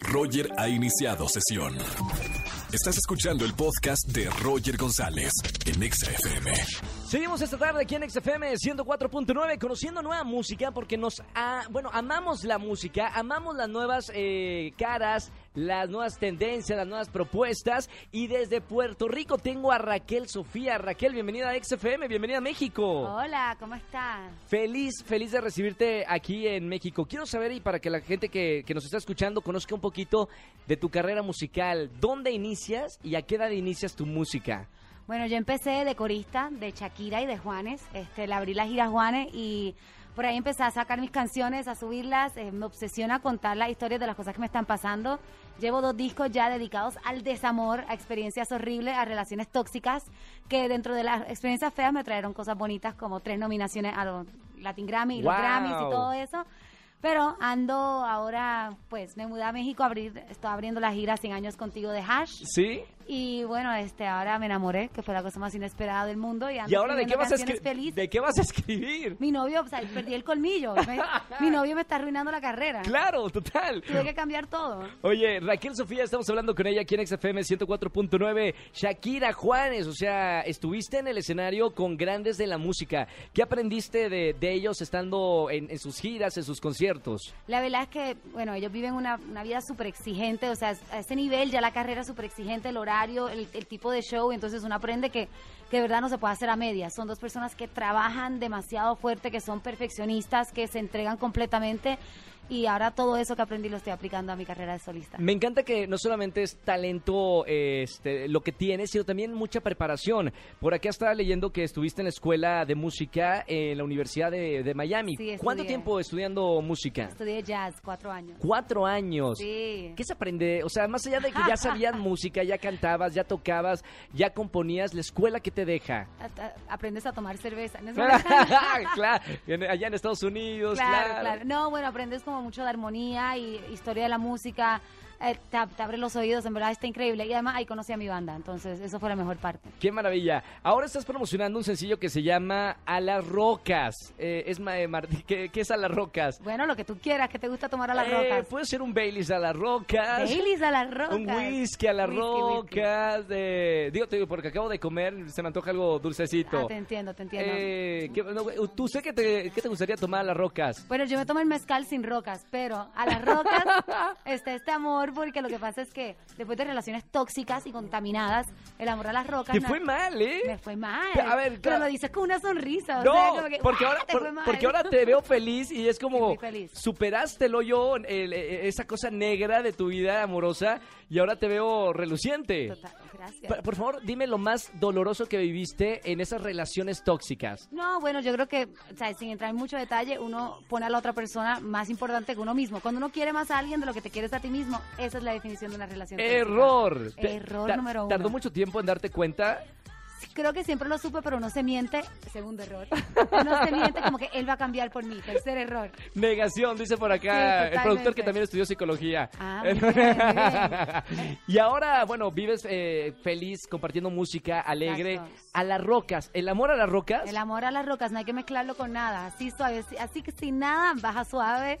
Roger ha iniciado sesión. Estás escuchando el podcast de Roger González en Exa FM. Seguimos esta tarde aquí en XFM 104.9 conociendo nueva música porque nos, ah, bueno, amamos la música, amamos las nuevas eh, caras, las nuevas tendencias, las nuevas propuestas y desde Puerto Rico tengo a Raquel Sofía. Raquel, bienvenida a XFM, bienvenida a México. Hola, ¿cómo estás? Feliz, feliz de recibirte aquí en México. Quiero saber y para que la gente que, que nos está escuchando conozca un poquito de tu carrera musical, ¿dónde inicias y a qué edad inicias tu música? Bueno, yo empecé de corista de Shakira y de Juanes. Este, le abrí la gira Juanes y por ahí empecé a sacar mis canciones, a subirlas. Eh, me obsesiona contar las historias de las cosas que me están pasando. Llevo dos discos ya dedicados al desamor, a experiencias horribles, a relaciones tóxicas, que dentro de las experiencias feas me trajeron cosas bonitas como tres nominaciones a los Latin Grammy y los Wow. Grammys y todo eso. Pero ando ahora, pues me mudé a México, a abrir, estoy abriendo la gira 100 años contigo de Hash. ¿Sí? Y bueno, este, ahora me enamoré, que fue la cosa más inesperada del mundo. Y, ¿Y ahora de qué vas a. ¿De qué vas a escribir? Mi novio, o sea, perdí el colmillo. Me- mi novio me está arruinando la carrera. Claro, total. Tuve que cambiar todo. Oye, Raquel Sofía, estamos hablando con ella aquí en XFM 104.9. Shakira Juanes, o sea, estuviste en el escenario con grandes de la música. ¿Qué aprendiste de, de ellos estando en, en sus giras, en sus conciertos? La verdad es que, bueno, ellos viven una, una vida súper exigente, o sea, a ese nivel ya la carrera es súper exigente, el horario, el, el tipo de show, y entonces uno aprende que, que de verdad no se puede hacer a medias. Son dos personas que trabajan demasiado fuerte, que son perfeccionistas, que se entregan completamente, y ahora todo eso que aprendí lo estoy aplicando a mi carrera de solista. Me encanta que no solamente es talento este, lo que tienes, sino también mucha preparación. Por acá estaba leyendo que estuviste en la escuela de música en la Universidad de, de Miami. Sí. ¿Cuánto tiempo estudiando música? Estudié jazz cuatro años. Cuatro años. Sí. ¿Qué se aprende? O sea, más allá de que ya sabías música, ya cantabas, ya tocabas, ya componías, ¿la escuela qué te deja? A- a- Aprendes a tomar cerveza. ¿no es claro, allá en Estados Unidos, Claro, claro. claro. No, bueno, aprendes como mucho de armonía y historia de la música. Eh, te, ab- te abre los oídos, en verdad está increíble. Y además ahí conocí a mi banda, entonces eso fue la mejor parte. Qué maravilla. Ahora estás promocionando un sencillo que se llama A las Rocas. Eh, es eh, ¿qué, qué es A las Rocas? Bueno, lo que tú quieras, que te gusta tomar a las Eh, rocas. Puede ser un Baileys a las rocas. Baileys a las rocas. Un whisky a las Whisky, rocas. eh, digo, te digo, porque acabo de comer, se me antoja algo dulcecito. Ah, te entiendo, te entiendo. Eh, ¿qué- no, ¿Tú sé que te, qué te gustaría tomar a las rocas? Bueno, yo me tomo el mezcal sin rocas, pero a las rocas está este amor porque lo que pasa es que después de relaciones tóxicas y contaminadas, el amor a las rocas... Te fue mal, ¿eh? Me fue mal. Pero, a ver, pero claro. lo dices con una sonrisa. o No, sea, como que, porque, "Ah, ahora, te por- fue mal". porque ahora te veo feliz y es como feliz. superaste el hoyo, el- eh, esa cosa negra de tu vida amorosa y ahora te veo reluciente. Total, gracias. Por, por favor, dime lo más doloroso que viviste en esas relaciones tóxicas. No, bueno, yo creo que, o sea, sin entrar en mucho detalle, uno pone a la otra persona más importante que uno mismo. Cuando uno quiere más a alguien de lo que te quieres a ti mismo, esa es la definición de una relación. tóxica. Error. Te- Error ta- número uno. Tardó mucho tiempo en darte cuenta. Creo que siempre lo supe, pero uno se miente. Segundo error. Uno se miente como que él va a cambiar por mí. Tercer error. Negación, dice por acá Sí, el productor totalmente. que también estudió psicología. Ah, muy bien, muy y ahora, bueno, vives eh, feliz compartiendo música alegre Exacto. a las rocas. ¿El amor a las rocas? El amor a las rocas, no hay que mezclarlo con nada. Así suave, así, así que sin nada, baja suave.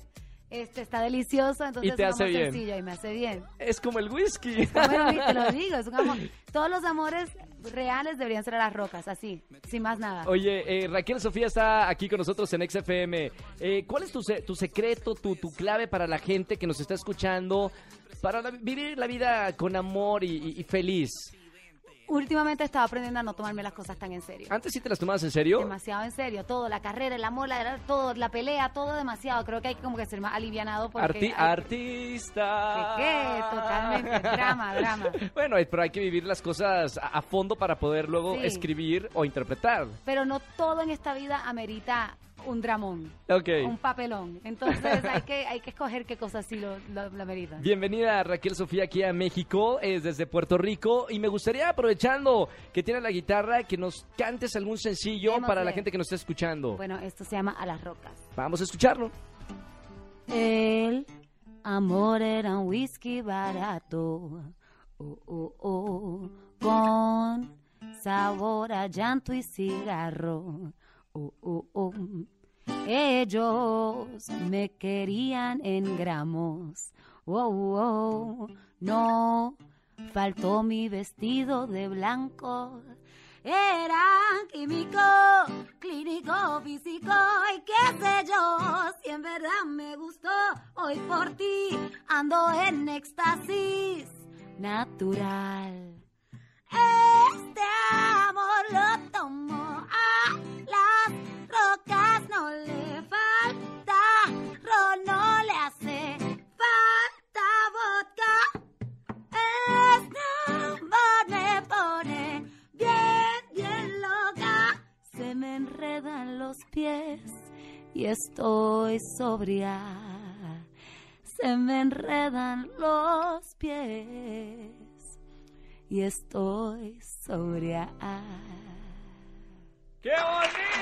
Este está delicioso, entonces Y te es un hace amor bien. sencillo y me hace bien. Es como el whisky. Bueno, te lo digo, es un amor. Todos los amores reales deberían ser a las rocas, así, sin más nada. Oye, eh, Raquel Sofía está aquí con nosotros en XFM. Eh, ¿Cuál es tu, tu secreto, tu, tu clave para la gente que nos está escuchando, para la- vivir la vida con amor y, y- y feliz? Últimamente estaba aprendiendo a no tomarme las cosas tan en serio. ¿Antes sí te las tomabas en serio? Demasiado en serio, todo, la carrera, el amor, la, todo, la pelea, todo demasiado. Creo que hay como que ser más alivianado porque... Arti- hay- artista. ¿Qué qué? Totalmente, drama, drama. Bueno, eh, pero hay que vivir las cosas a, a fondo para poder luego Sí. escribir o interpretar. Pero no todo en esta vida amerita un dramón, Ok. un papelón. Entonces hay que, hay que escoger qué cosas sí lo, lo, lo. Bienvenida Raquel Sofía aquí a México, es desde Puerto Rico y me gustaría aprovechando que tiene la guitarra que nos cantes algún sencillo Démosle. para la gente que nos está escuchando. Bueno, esto se llama A las Rocas. Vamos a escucharlo. El amor era un whisky barato, oh, oh, oh, con sabor a llanto y cigarro. Oh, oh, oh. Ellos me querían en gramos. Oh, oh, no, faltó mi vestido de blanco. Era químico, clínico, físico y qué sé yo. Si en verdad me gustó, hoy por ti ando en éxtasis natural. Este amor lo tomo y estoy sobria. Se me enredan los pies y estoy sobria. ¡Qué bonito!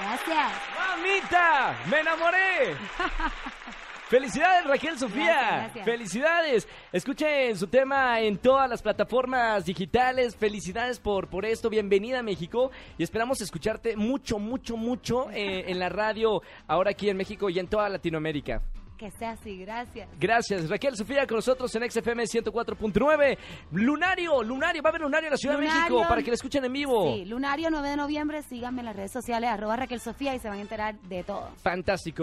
Gracias. ¡Mamita! ¡Me enamoré! Felicidades Raquel Sofía. Gracias, gracias. Felicidades. Escuchen su tema en todas las plataformas digitales. Felicidades por, por esto. Bienvenida a México. Y esperamos escucharte mucho, mucho, mucho eh, en la radio ahora aquí en México y en toda Latinoamérica. Que sea así, gracias. Gracias. Raquel Sofía con nosotros en XFM 104.9. Lunario, Lunario. Va a haber Lunario en la Ciudad de Lunario. México para que la escuchen en vivo. Sí, Lunario 9 de noviembre, síganme en las redes sociales, arroba Raquel Sofía y se van a enterar de todo. Fantástico.